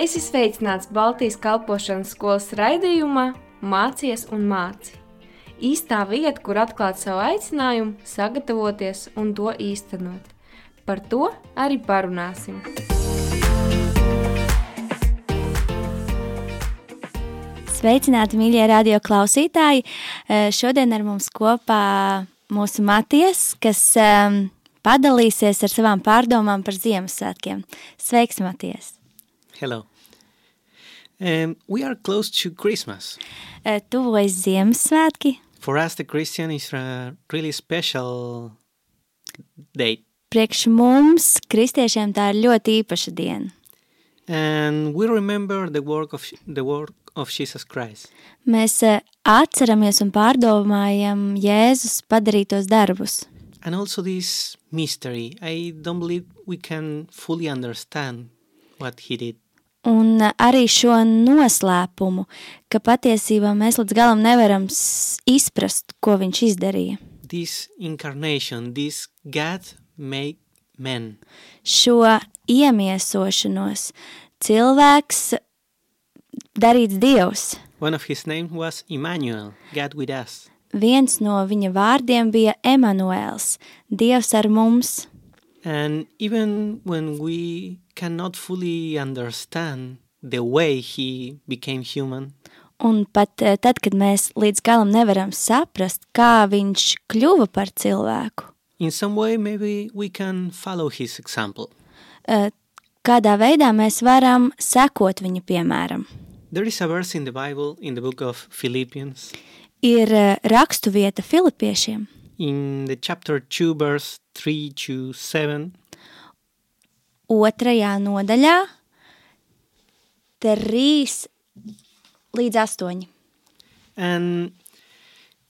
Es esmu sveicināts Baltijas kalpošanas skolas raidījumā Mācies un māci. Īstā vieta, kur atklāt savu aicinājumu, sagatavoties un to īstenot. Par to arī parunāsim. Sveicināti, mīļie radio klausītāji! Eh, Šodien ar mums kopā mūsu Matijas, kas um, padalīsies ar savām pārdomām par Ziemassvētkiem. Sveiks, Matijas! Hello. Um, we are close to Christmas. Eh, Tuvojas Ziemassvētki. For us, the Christian is a really special date. Priekš mums, kristiešiem, tā ir ļoti īpaša diena. And we remember the work of the work of Jesus Christ. Mēs eh, atceramies un pārdomājam Jēzus padarītos darbus. And also this mystery. I don't believe we can fully understand what he did. Un eh, arī šo noslēpumu, ka patiesībā mēs līdz galam nevaram izprast, ko viņš izdarīja. This incarnation, this God made man. Šo iemiesošanos cilvēks darīts Dievs. One of his names was Emmanuel, God with us. Viens no viņa vārdiem bija Emanuēls, Dievs ar mums. And even when we cannot fully understand the way he became human, Un pat eh, tad, kad mēs līdz galam nevaram saprast, kā viņš kļuva par cilvēku, in some way maybe we can follow his example. eh, kādā veidā mēs varam sekot viņa piemēram. There is a verse in the Bible, in the book of Philippians, Ir eh, rakstu vieta Filipiešiem, in the chapter 2, verse 3 to 7. Otrajā nodaļā, trīs līdz astoņi. And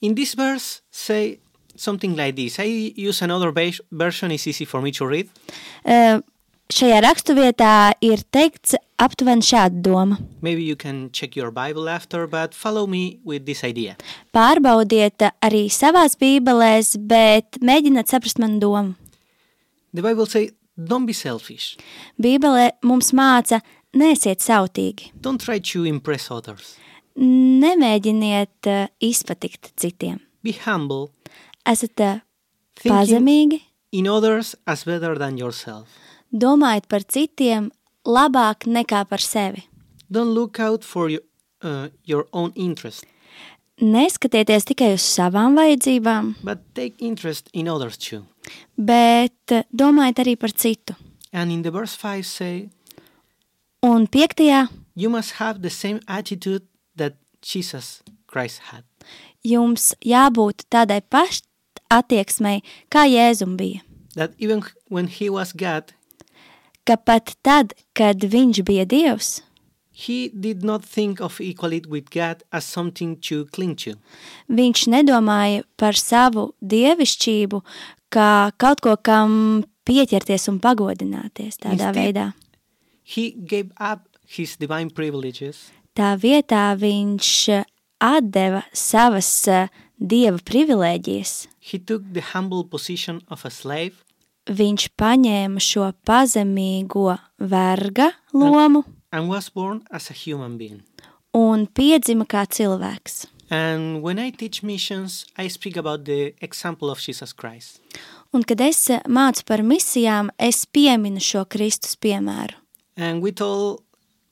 in this verse, say something like this. I use another version, it's easy for me to read. Eh, Šajā raksturvietā ir teikts aptuveni šāda doma. Maybe you can check your Bible after, but follow me with this idea. Pārbaudiet arī savās bībelēs, bet mēģiniet saprast manu domu. The Bible says, don't be selfish. Bībele mums māca, nesiet sautīgi, Don't try to impress others. nemēģiniet eh, izpatikt citiem. Be humble, Esat thinking pazemīgi, in others as better than yourself. domājiet par citiem labāk nekā par sevi. Don't look out for your, uh, your own interest, Neskatieties tikai uz savām vajadzībām, but take interest in others too. Bet eh, domājiet arī par citu. And in the verse 5 say, Un piektajā you must have the same attitude that Jesus Christ had. jums jābūt tādai pašai attieksmei, kā Jēzum bija. That even when he was God, Ka pat tad, kad viņš bija Dievs, he did not think of equality with God as something to cling to. viņš nedomāja par savu dievišķību kā kaut ko, kam pieķerties un pagodināties tādā Instead- veidā. He gave up his divine privileges Tā vietā viņš atdeva savas eh, dieva privilēģijas. He took the humble position of a slave Viņš paņēma šo pazemīgo verga lomu and was born as a human being. un piedzima kā cilvēks. And when I teach missions, I speak about the example of Jesus Christ. Un, kad es eh, mācu par misijām, es pieminu šo Kristus piemēru. And we told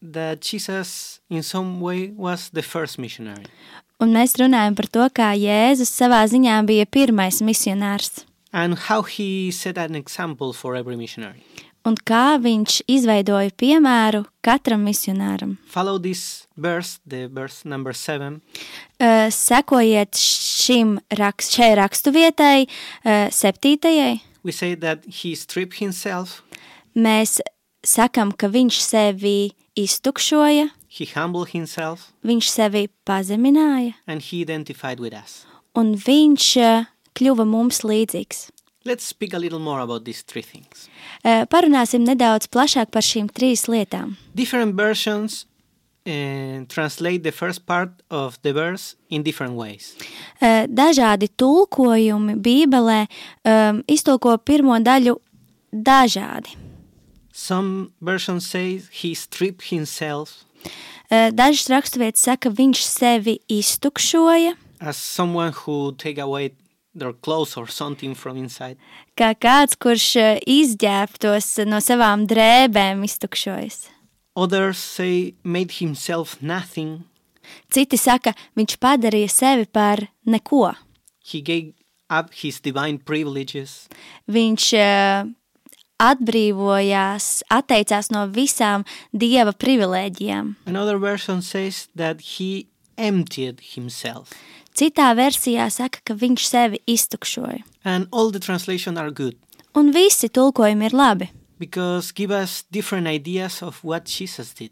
that Jesus, in some way, was the first missionary. Un mēs runājam par to, kā Jēzus savā ziņā bija pirmais misionārs And how he set an example for every missionary. Un kā viņš izveidoja piemēru katram misionāram. Follow this verse, the verse number seven. Uh, sekojiet šim rakst, šai rakstu vietai, uh, septītajai, We say that he stripped himself, mēs sakam, ka viņš sevi iztukšoja, he humbled himself, viņš sevi pazemināja, and he identified with us. un viņš uh, kļuva mums līdzīgs. Let's speak a little more about these three things. Uh, parunāsim nedaudz plašāk par šīm trīs lietām. Different versions uh, translate the first part of the verse in different ways. Uh, dažādi tulkojumi Bībelē um, iztulko pirmo daļu dažādi. Some versions say he stripped himself Eh, Dažas raksturvietas saka, viņš sevi iztukšoja, as someone who take away their clothes or something from inside. kā kāds, kurš eh, izģērbtos no savām drēbēm, iztukšojas. Others say made himself nothing. Citi saka, viņš padarīja sevi par neko. He gave up his divine privileges. Viņš eh, atbrīvojās, atteicās no visām dieva privilēģijām. Another version says that he emptied himself. Citā versijā saka, ka viņš sevi iztukšoja. And all the translations are good Un visi tulkojumi ir labi, because give us different ideas of what Jesus did.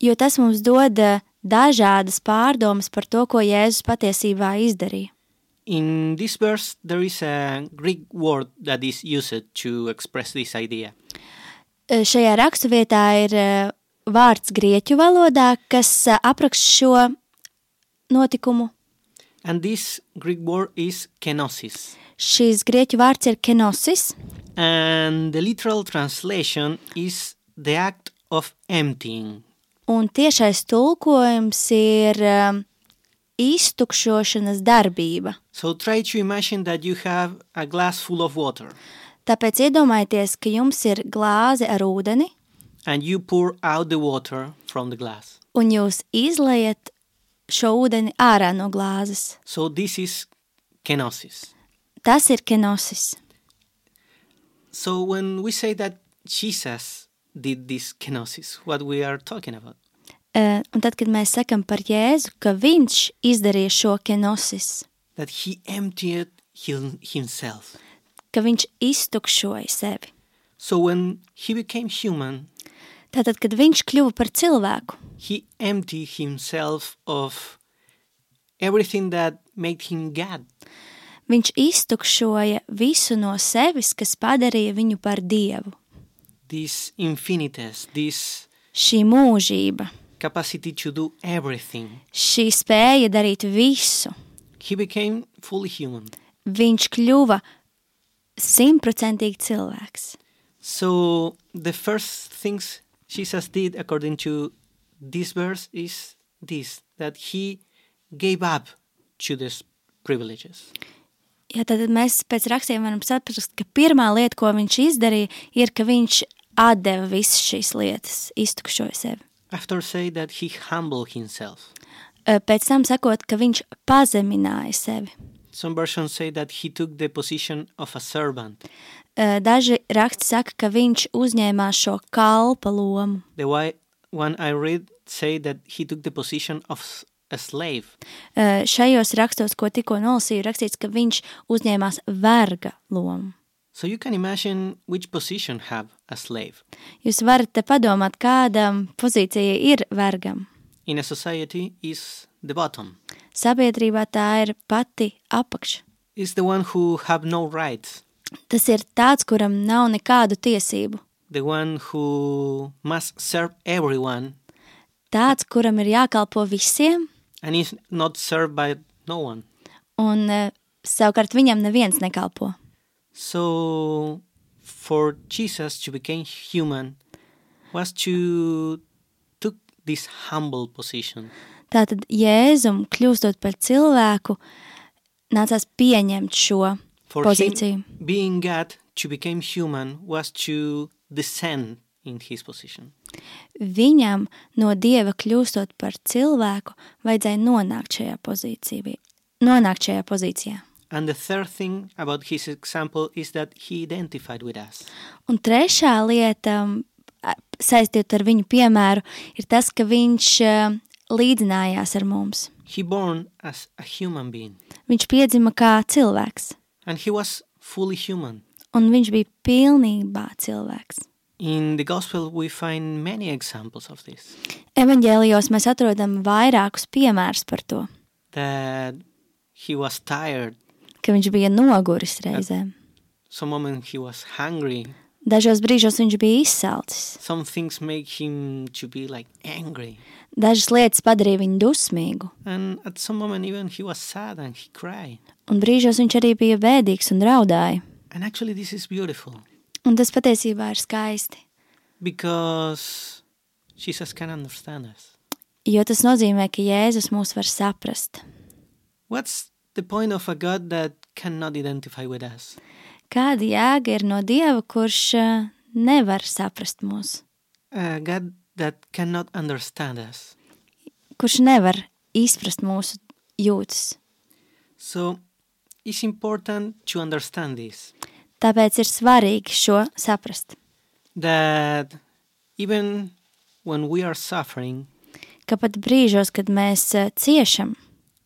jo tas mums dod eh, dažādas pārdomas par to, ko Jēzus patiesībā izdarīja. In this verse, there is a Greek word that is used to express this idea. Eh, Šajā raksturvietā ir eh, vārds grieķu valodā, kas apraksta šo notikumu. And this Greek word is kenosis. Šīs grieķu vārds ir kenosis, And the literal translation is the act of emptying. un tiešais tulkojums ir eh, iztukšošanas darbība. So try to imagine that you have a glass full of water Tāpēc iedomājieties, ka jums ir glāze ar ūdeni, and you pour out the water from the glass. un jūs izlaiat šo ūdeni ārā no glāzes. So this is kenosis. Tas ir kenosis. So when we say that Jesus did this kenosis, what we are talking about? Eh, Un tad, kad mēs sakam par Jēzu, ka viņš izdarīja šo kenosis, That he emptied him, himself. ka viņš iztukšoja sevi. So when he became human, Tātad, kad viņš kļuva par cilvēku, he emptied himself of everything that made him God. viņš iztukšoja visu no sevis, kas padarīja viņu par dievu. This infinitas, this Šī mūžība, capacity to do everything. šī spēja darīt visu, He became fully human. viņš kļuva simtprocentīgi cilvēks. So the first things Jesus did according to this verse is this that he gave up to these privileges. Jā, tad mēs pēc rakstiem varam saprast, ka pirmā lieta, ko viņš izdarīja, ir, ka viņš atdeva visas šīs lietas, iztukšoja sevi. After say that he humbled himself. Pēc tam sakot, ka viņš pazemināja sevi. Some versions say that he took the position of a servant. Ö, Daži raksti saka, ka viņš uzņēmās šo kalpa lomu. The one I read say that he took the position of a slave. Ö, Šajos rakstos, ko tikko nolasīju, rakstīts, ka viņš uzņēmās verga lomu. So you can imagine which position have a slave. Jūs varat te padomāt, kāda pozīcija ir vergam. In a society is the bottom. Sabiedrībā tā ir pati apakša. Is the one who have no rights. Tas ir tāds, kuram nav nekādu tiesību. The one who must serve everyone Tāds, kuram ir jākalpo visiem, and is not served by no one. un eh, savukārt viņam neviens nekalpo. So for Jesus to become human was to took this humble position. Tātad Jēzum, kļūstot par cilvēku, nācās pieņemt šo pozīciju. God to become human was to descend in his position. Viņam no dieva kļūstot par cilvēku, vajadzēja nonākt šajā pozīcijā. Nonākt šajā pozīcijā. And the third thing about his example is that he identified with us. Un trešā lieta, m, a- saistīta ar viņu piemēru, ir tas, ka viņš eh, līdzinājās ar mums. He born as a human being Viņš piedzima kā cilvēks, and he was fully human. un viņš bija pilnībā cilvēks. In the gospel we find many examples of this. Evanģēlijos mēs atrodam vairākus piemērus par to, That he was tired, ka viņš bija noguris reizēm. some moment he was hungry, Dažos brīžos viņš bija izsalcis, some things make him to be like angry. dažas lietas padarīja viņu dusmīgu, And at some moment even he was sad and he cried. Un brīžos viņš arī bija bēdīgs un raudāja. And actually this is beautiful Un tas patiesībā ir skaisti. because Jesus can understand us. Jo tas nozīmē, ka Jēzus mūs var saprast. What's the point of a God that cannot identify with us? Kāda jēga ir no Dieva, kurš eh, nevar saprast mūs, A God that cannot understand us. kurš nevar izprast mūsu jūtas? So it's important to understand this. Tāpēc ir svarīgi šo saprast, that even when we are suffering, ka pat brīžos, kad mēs eh, ciešam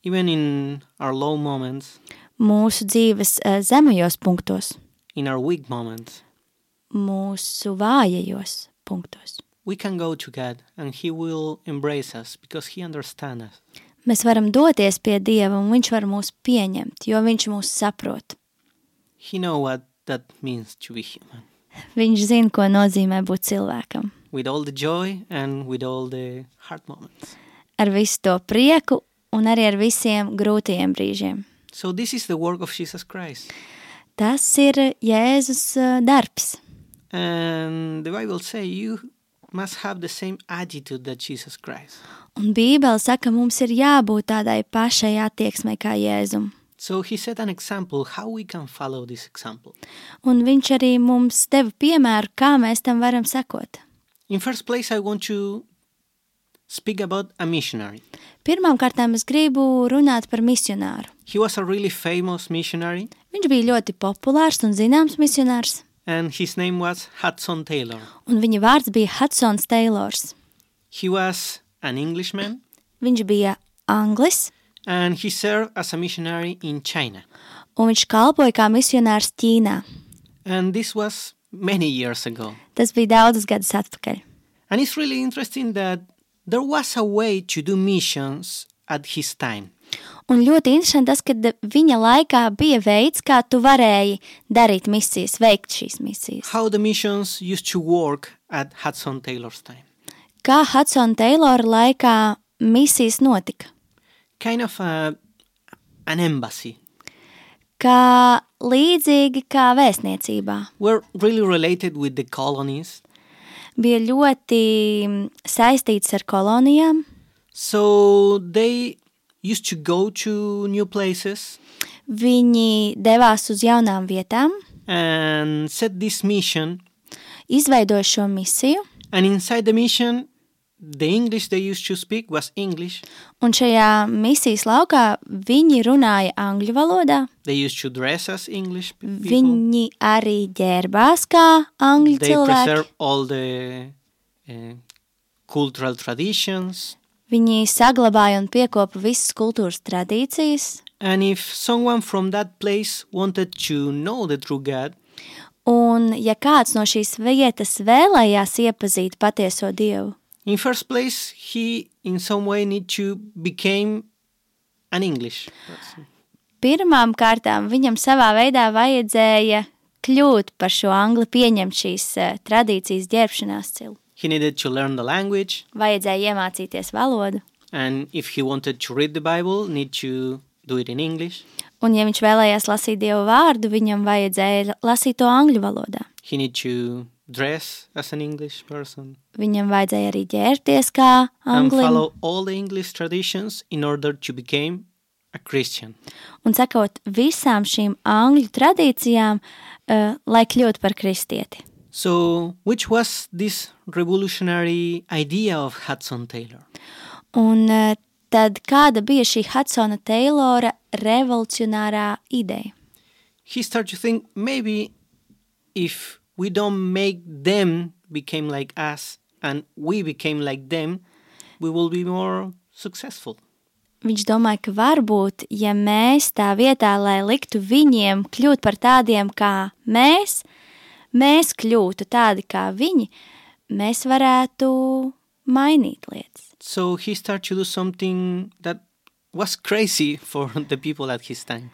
even in our low moments, mūsu dzīves eh, zemajos punktos, in our weak moments, mūsu vājajos punktos, we can go to God and He will embrace us because He understands us. Mēs varam doties pie Dieva un Viņš var mūs pieņemt, jo Viņš mūs saprot. He knows what that means to be human. Viņš zina, ko nozīmē būt cilvēkam. With all the joy and with all the hard moments. Ar visu to prieku un arī ar visiem grūtajiem brīžiem. So this is the work of Jesus Christ. Tas ir Jēzus eh, darbs. And the Bible says you must have the same attitude that Jesus Christ. Un Bībele saka, mums ir jābūt tādai pašai attieksmei kā Jēzum. So he set an example how we can follow this example. Un viņš arī mums deva piemēru, kā mēs tam varam sekot. In first place, I want to speak about a missionary. Pirmkārt, es gribu runāt par misionāru. He was a really famous missionary, Viņš bija ļoti populārs un zināms misionārs, and his name was Hudson Taylor. un viņa vārds bija Hudsons Taylors. He was an Englishman, Viņš bija anglis, and he served as a missionary in China. un viņš kalpoja kā misionārs Ķīnā. And this was many years ago. Tas bija daudzus gadus atpakaļ. And it's really interesting that there was a way to do missions at his time. Un ļoti interesanti tas, ka viņa laikā bija veids, kā tu varēji darīt misijas, veikt šīs misijas. How the missions used to work at Hudson Taylor's time. Kā Hudsona Taylora laikā misijas notika? Kind of a, an embassy. Kā līdzīgi kā vēstniecībā. Were really related with the colonies. Bija ļoti saistīts ar kolonijām. So they used to go to new places Viņi devās uz jaunām vietām, and set this mission. izveidoja šo misiju, And inside the mission, the English they used to speak was English. un šajā misijas laukā viņi runāja angļu valodā. They used to dress as English pe- people. Viņi arī ģērbās kā angļu they cilvēki. preserve all the uh, cultural traditions. Viņi saglabāja un piekopa visas kultūras tradīcijas, And if someone from that place wanted to know the true God, un ja kāds no šīs vietas vēlējās iepazīt patieso dievu, in first place, he in some way need to become an English person. pirmām kārtām viņam savā veidā vajadzēja kļūt par šo angli, pieņemt šīs eh, tradīcijas ģērbšanās cilu. He needed to learn the language, Vajadzēja iemācīties valodu, and if he wanted to read the Bible, need to do it in English. un ja viņš vēlējās lasīt dievu vārdu, viņam vajadzēja lasīt to angļu valodā. He need to dress as an English person Viņam vajadzēja arī ģērbties kā and anglim follow all the English traditions in order to become a Christian. un sekot visām šīm angļu tradīcijām, uh, lai kļūtu par kristieti. So, which was this revolutionary idea of Hudson Taylor? Un uh, tad kāda bija šī Hudsona Taylora revolucionārā ideja? He started to think maybe if we don't make them become like us and we became like them, we will be more successful. Viņš domāja, ka varbūt, ja mēs tā vietā, lai liktu viņiem kļūt par tādiem kā mēs, mēs kļūtu tādi kā viņi, mēs varētu mainīt lietas. So he started to do something that was crazy for the people at his time.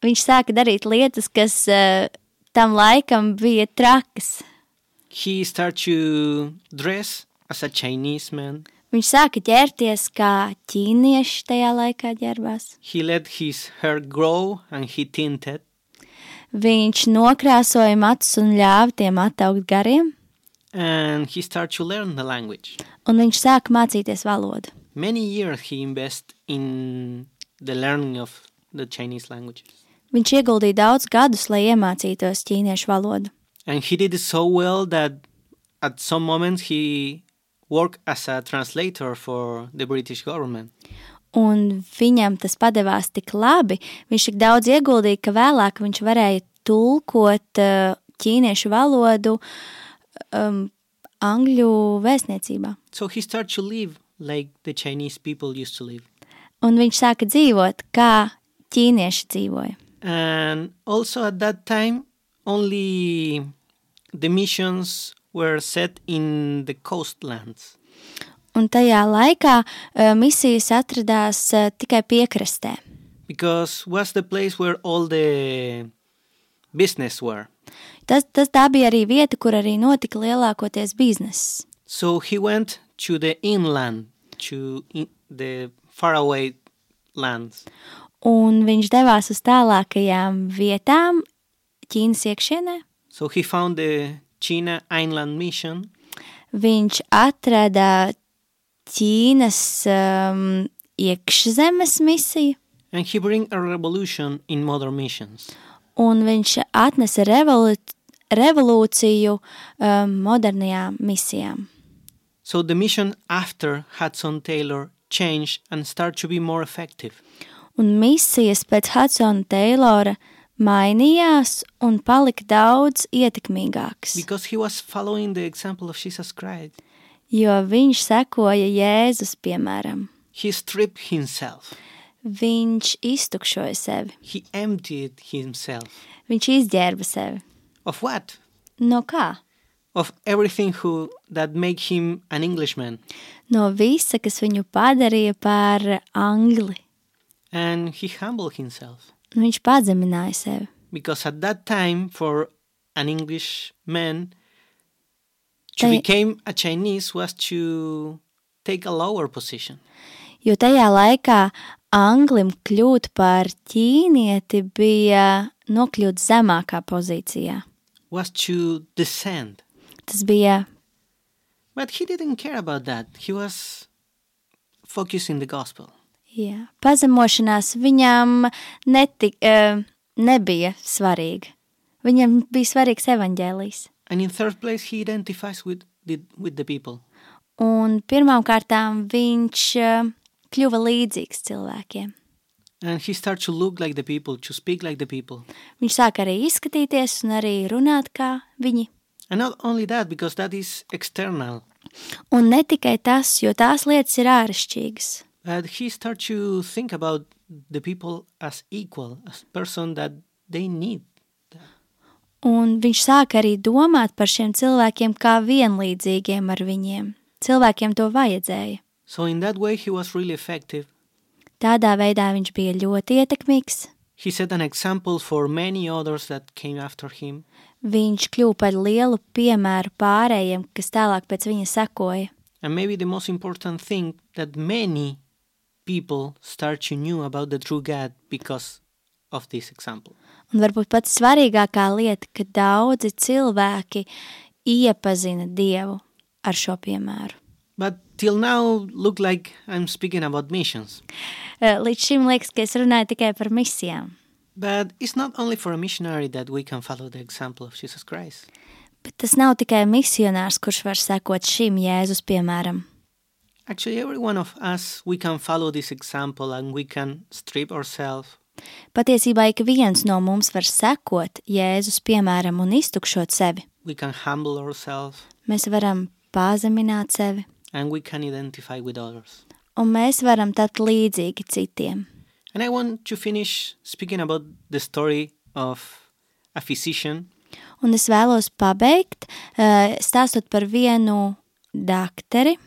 Viņš sāka darīt lietas, kas uh, tam laikam bija trakas. He started to dress as a Chinese man. Viņš sāka ģērbties kā ķīnieši tajā laikā ģērbās. He let his hair grow and he tinted. Viņš nokrāsoja matus un ļāva tiem attaukt gariem. and he started to learn the language. un viņš sāka mācīties valodu. Many years he invested in the learning of the Chinese language. Viņš ieguldīja daudz gadus, lai iemācītos ķīniešu valodu. And he did it so well that at some moments he worked as a translator for the British government. Un viņam tas padevās tik labi, viņš tik daudz ieguldīja, ka vēlāk viņš varēja tulkot uh, ķīniešu valodu um, angļu vēstniecībā. So he started to live like the Chinese people used to live. Un viņš sāka dzīvot, kā ķīnieši dzīvoja. And also at that time, only the missions were set in the coastlands. Un tajā laikā uh, misijas atradās uh, tikai piekrastē, because was the place where all the business were. Tas, tas tā bija arī vieta, kur arī notika lielākoties bizness. So he went to the inland, to in the faraway lands. Un viņš devās uz tālākajām vietām Ķīnas iekšienē. So he found the China Inland Mission, Viņš atrada Ķīnas um, iekšzemes misiju, and he bring a revolution in modern missions. un viņš atnesa revolu revolūciju um, modernajām misijām. So the mission after Hudson Taylor changed and started to be more effective. Un misijas pēc Hudsona Taylora mainījās un palika daudz ietekmīgākas, Because he was following the example of Jesus Christ. Jo viņš sekoja Jēzus piemēram. He stripped himself. Viņš iztukšoja sevi, He emptied himself. viņš izģērba sevi. Of what? No kā? Of everything who that make him an Englishman. No visa, kas viņu padarīja par angli. And he humbled himself. Un Viņš pazemināja sevi. Because at that time, for an English man, to They- become a Chinese was to take a lower position. Jo tajā laikā anglim kļūt par ķīnieti bija nokļūt zemākā pozīcijā. Was to descend. Tas bija, But he didn't care about that. He was focused in the gospel. jā, pazemošanās viņam netik, uh, nebija svarīga. Viņam bija svarīgs evaņģēlijs. And in third place, he identifies with the, with the people. Un pirmām kārtām viņš uh, kļuva līdzīgs cilvēkiem. And he started to look like the people, to speak like the people. Viņš sāka arī izskatīties un arī runāt kā viņi. And not only that, because that is external, Un ne tikai tas, jo tās lietas ir āršķirīgas. but he started to think about the people as equal, as person that they need. Un viņš sāka arī domāt par šiem cilvēkiem kā vienlīdzīgiem ar viņiem. Cilvēkiem to vajadzēja. So in that way, he was really effective. Tādā veidā viņš bija ļoti ietekmīgs. He set an example for many others that came after him. Viņš kļuva par lielu piemēru pārējiem, kas tālāk pēc viņa sekoja. And maybe the most important thing that many people start to know about the true God because of this example. Un varbūt pats svarīgākā lieta, ka daudzi cilvēki iepazina Dievu ar šo piemēru. But till now, look like I'm speaking about missions. Eh, Līdz šim liekas, ka es runāju tikai par misijām. But it's not only for a missionary that we can follow the example of Jesus Christ. Bet tas nav tikai misionārs, kurš var sekot šim Jēzus piemēram. Actually, every one of us, we can follow this example and we can strip ourselves. Patiesībā ik viens no mums var sekot Jēzus piemēram un iztukšot sevi. We can humble ourselves Mēs varam pazemināt sevi, and we can identify with others. un mēs varam tapt līdzīgi citiem. And I want to finish speaking about the story of a physician Un es vēlos pabeigt, eh, stāstot par vienu dakteri.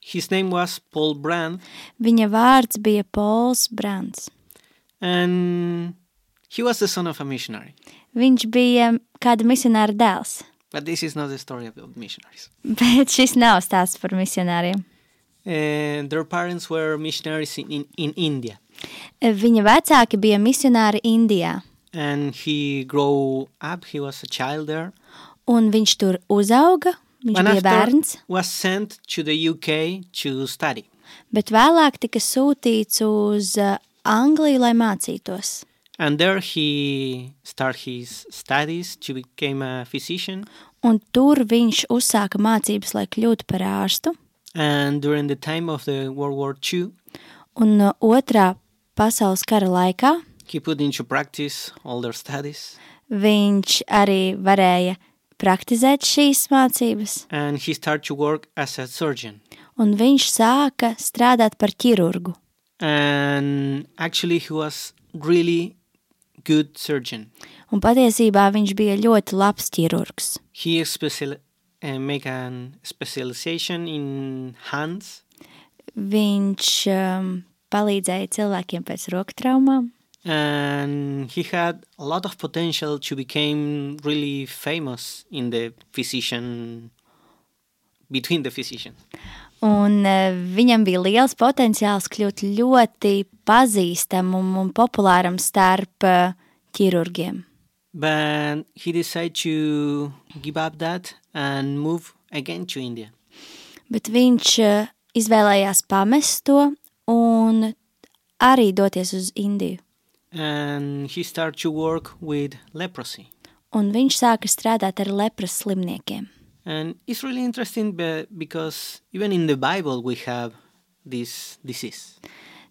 His name was Paul Brand, Viņa vārds bija Pols Brands. And he was the son of a missionary. Viņš bija kāda misionāra dēls, But this is not the story about missionaries. bet šis nav stāsts par misionāriem. And their parents were missionaries in, in, in India. Viņa vecāki bija misionāri Indijā, And he grew up, he was a child there. un viņš tur uzauga, Viņš And bija bērns, was sent to the UK to study. bet vēlāk tika sūtīts uz uh, Angliju, lai mācītos. And there he started his studies to become a physician. Un tur viņš uzsāka mācības, lai kļūtu par ārstu. And during the time of the World War II, Un uh, otrā pasaules kara laikā he put into practice all their studies. viņš arī varēja praktizēt šīs mācības, And he started to work as a surgeon. un viņš sāka strādāt par ķirurgu. And actually, he was really good surgeon. Un patiesībā viņš bija ļoti labs ķirurgs. He special, uh, make an specialization in hands Viņš um, palīdzēja cilvēkiem pēc roku traumām, and he had a lot of potential to become really famous in the physician between the physicians un uh, viņam bija liels potenciāls kļūt ļoti pazīstamam un populāram starp uh, ķirurgiem. but he decided to give up that and move again to india Bet viņš uh, izvēlējās pamest to un arī doties uz Indiju. and he started to work with leprosy Un viņš sāka strādāt ar lepras slimniekiem. And it's really interesting be- because even in the bible we have this disease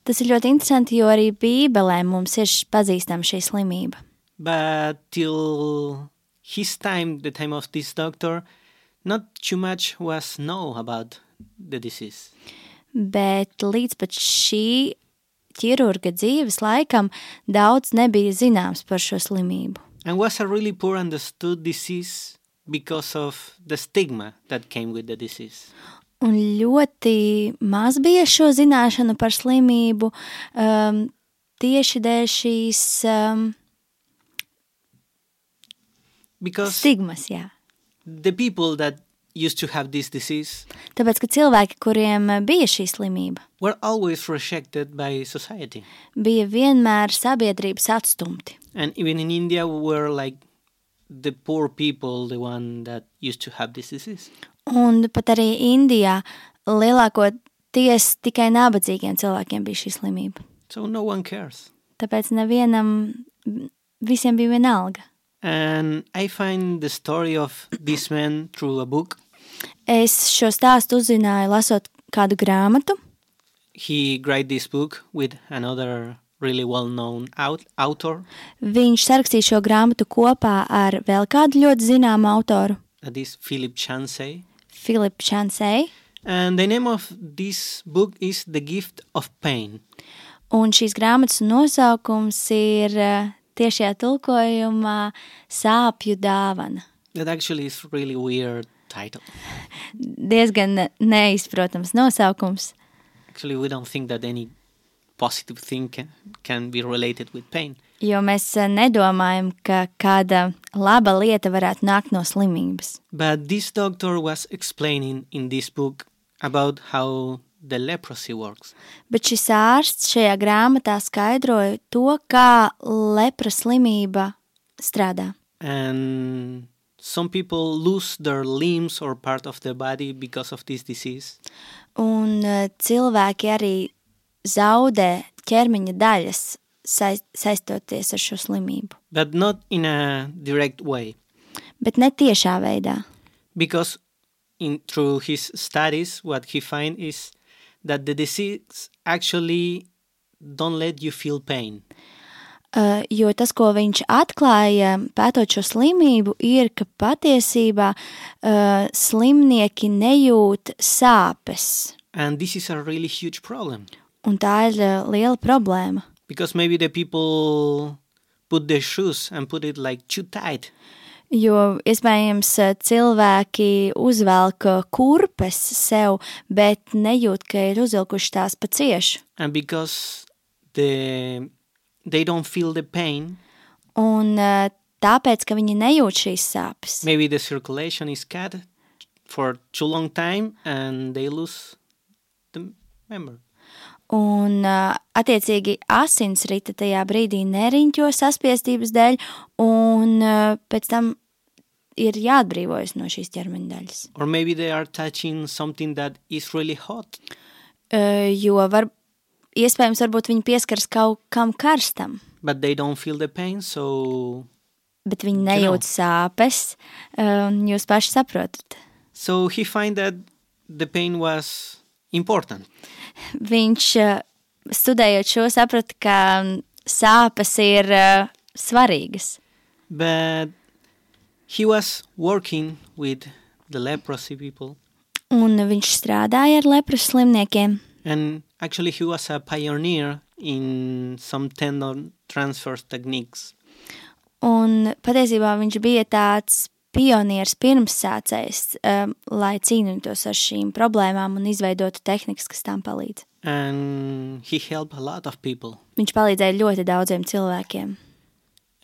Tas ir ļoti interesanti, jo arī Bībelē mums ir pazīstama šī slimība. but till his time the time of this doctor not too much was known about the disease Bet līdz pat šī ķirurga dzīves laikam daudz nebija zināms par šo slimību. and was a really poor understood disease because of the stigma that came with the disease Un ļoti maz bija šo zināšanu par slimību um, tieši dēļ šīs um, because stigmas. Jā. the people that used to have this disease Tāpēc, ka cilvēki, kuriem uh, bija šī slimība, were always rejected by society bija vienmēr sabiedrības atstumti. and even in india we were like the poor people the one that used to have this disease Un pat arī Indijā lielākoties tikai nabadzīgiem cilvēkiem bija šī slimība. so no one cares Tāpēc nevienam, visiem bija vienalga. and i find the story of this man through a book Es šo stāstu uzzināju, lasot kādu grāmatu. he write this book with another really well-known out- author. Viņš sarakstīja šo grāmatu kopā ar vēl kādu ļoti zināmu autoru, that is philip chansey Filipu Čansēju. and the name of this book is the gift of pain. Un šīs grāmatas nosaukums ir eh, tiešajā tulkojumā Sāpju dāvana. that actually is really weird title. Diezgan neizprotams nosaukums, actually we don't think that any positive thing can, can be related with pain jo mēs eh, nedomājam, ka kāda laba lieta varētu nākt no slimības. but this doctor was explaining in this book about how the leprosy works Bet šis ārsts šajā grāmatā skaidroja to, kā lepra slimība strādā. and some people lose their limbs or part of their body because of this disease Un eh, cilvēki arī zaudē ķermeņa daļas saistoties ar šo slimību. but not in a direct way Bet ne tiešā veidā. because in through his studies what he find is that the disease actually don't let you feel pain Uh, jo tas, ko viņš atklāja, pētot šo slimību, ir, ka patiesībā uh, slimnieki nejūt sāpes. and this is a really huge problem Un tā ir uh, liela problēma. because maybe the people put their shoes and put it like too tight Jo iespējams uh, cilvēki uzvelk uh, kurpes sev, bet nejūt, ka ir uzvilkuši tās pa ciešu. and because the they don't feel the pain Un uh, tāpēc, ka viņi nejūt šīs sāpes. maybe the circulation is cut for too long time and they lose the member Un, attiecīgi, asins rita tajā brīdī neriņķo saspiestības dēļ, un pēc tam ir jāatbrīvojas no šīs ķermeņa daļas. Or maybe they are touching something that is really hot. Uh, jo var, iespējams, varbūt viņi pieskaras kaut kam karstam, but they don't feel the pain, so bet viņi nejūt sāpes, un jūs paši saprotat. so he find that the pain was important. Viņš, uh, studējot šo, saprata, ka mm, sāpes ir uh, svarīgas. But he was working with the leprosy people, Un viņš strādāja ar lepru slimniekiem, and actually he was a pioneer in some tendon transfer techniques. un patiesībā viņš bija tāds pionieris pirmsācējs, um, lai cīnītos ar šīm problēmām un izveidotu tehnikas, kas tam palīdz. And he helped a lot of people. Viņš palīdzēja ļoti daudziem cilvēkiem.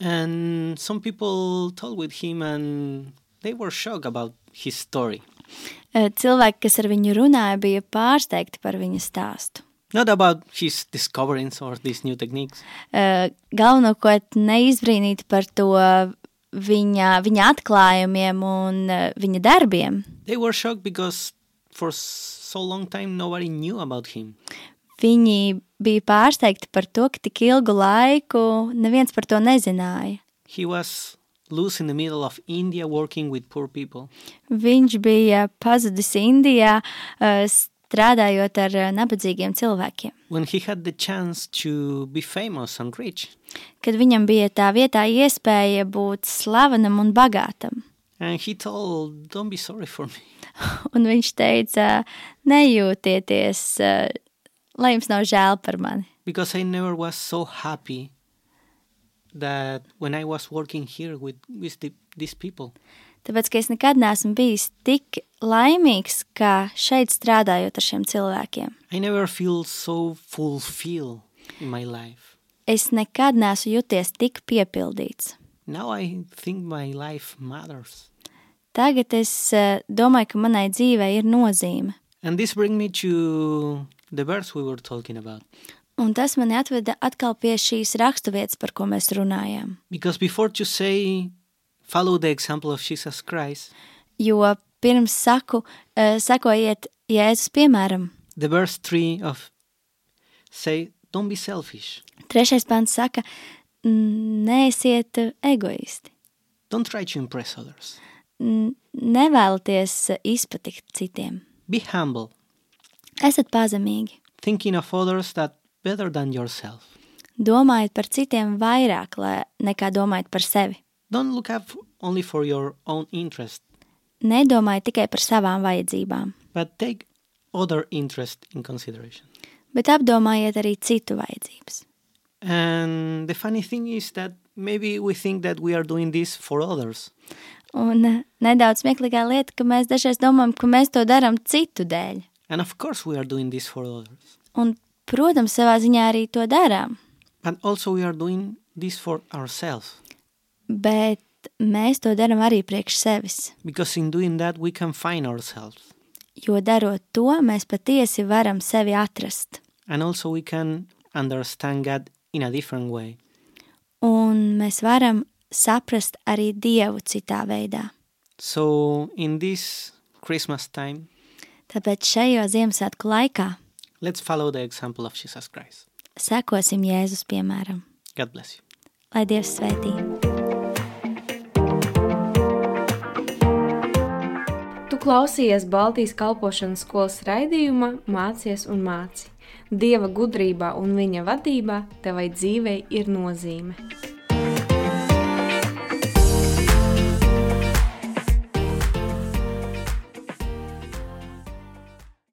And some people talked with him and they were shocked about his story. Uh, Cilvēki, kas ar viņu runāja, bija pārsteigti par viņa stāstu. Not about his discoveries or these new techniques, Uh, Galvenokārt neizbrīnīti par to viņa, viņa atklājumiem un uh, viņa darbiem. they were shocked because for so long time nobody knew about him. Viņi bija pārsteigti par to, ka tik ilgu laiku neviens par to nezināja. He was loose in the middle of India working with poor people. Viņš bija pazudis Indijā, uh, strādājot ar uh, nabadzīgiem cilvēkiem. When he had the chance to be famous and rich, Kad viņam bija tā vietā iespēja būt slavenam un bagātam, and he told, Don't be sorry for me. un viņš teica, nejūtieties, uh, lai jums nav žēl par mani. Because I never was so happy that when I was working here with, with the, these people. Tāpēc, ka es nekad neesmu bijis tik laimīgs, kā šeit strādājot ar šiem cilvēkiem. I never feel so fulfilled in my life. Es nekad neesmu juties tik piepildīts. Now I think my life matters. Tagad es eh, domāju, ka manai dzīvei ir nozīme. And this brings me to the verse we were talking about. Un tas mani atveda atkal pie šīs raksturvietas, par ko mēs runājām. Because before to say, follow the example of Jesus Christ, Jo pirms saku, eh, sekojiet Jēzus piemēram, the verse 3 of say, don't be selfish. trešais pants saka, "N- neesiet egoisti. Don't try to impress others. N- Nevēlaties izpatikt citiem. Be humble, Esat pazemīgi. thinking of others that better than yourself. Domājiet par citiem vairāk lai, nekā domājat par sevi. Don't look up only for your own interest, Nedomājiet tikai par savām vajadzībām, but take other interest in consideration. bet apdomājiet arī citu vajadzības. And the funny thing is that maybe we think that we are doing this for others, Un eh, nedaudz smieklīgā lieta, ka mēs dažreiz domājam, ka mēs to darām citu dēļ. and of course we are doing this for others, Un, protams, savā ziņā arī to darām, but also we are doing this for ourselves. Bet mēs to darām arī priekš sevis. Because in doing that, we can find ourselves. Jo darot to, mēs patiesi varam sevi atrast. And also, we can understand God in a different way. Un mēs varam saprast arī Dievu citā veidā. So, in this Christmas time, Tāpēc šajā Ziemassvētku laikā let's follow the example of Jesus Christ. sekosim Jēzus piemēram. God bless you. Lai Dievs svētī! Tu klausījies Baltijas kalpošanas skolas raidījumā Mācies un māci. Dieva gudrībā un viņa vadībā tevai dzīvei ir nozīme.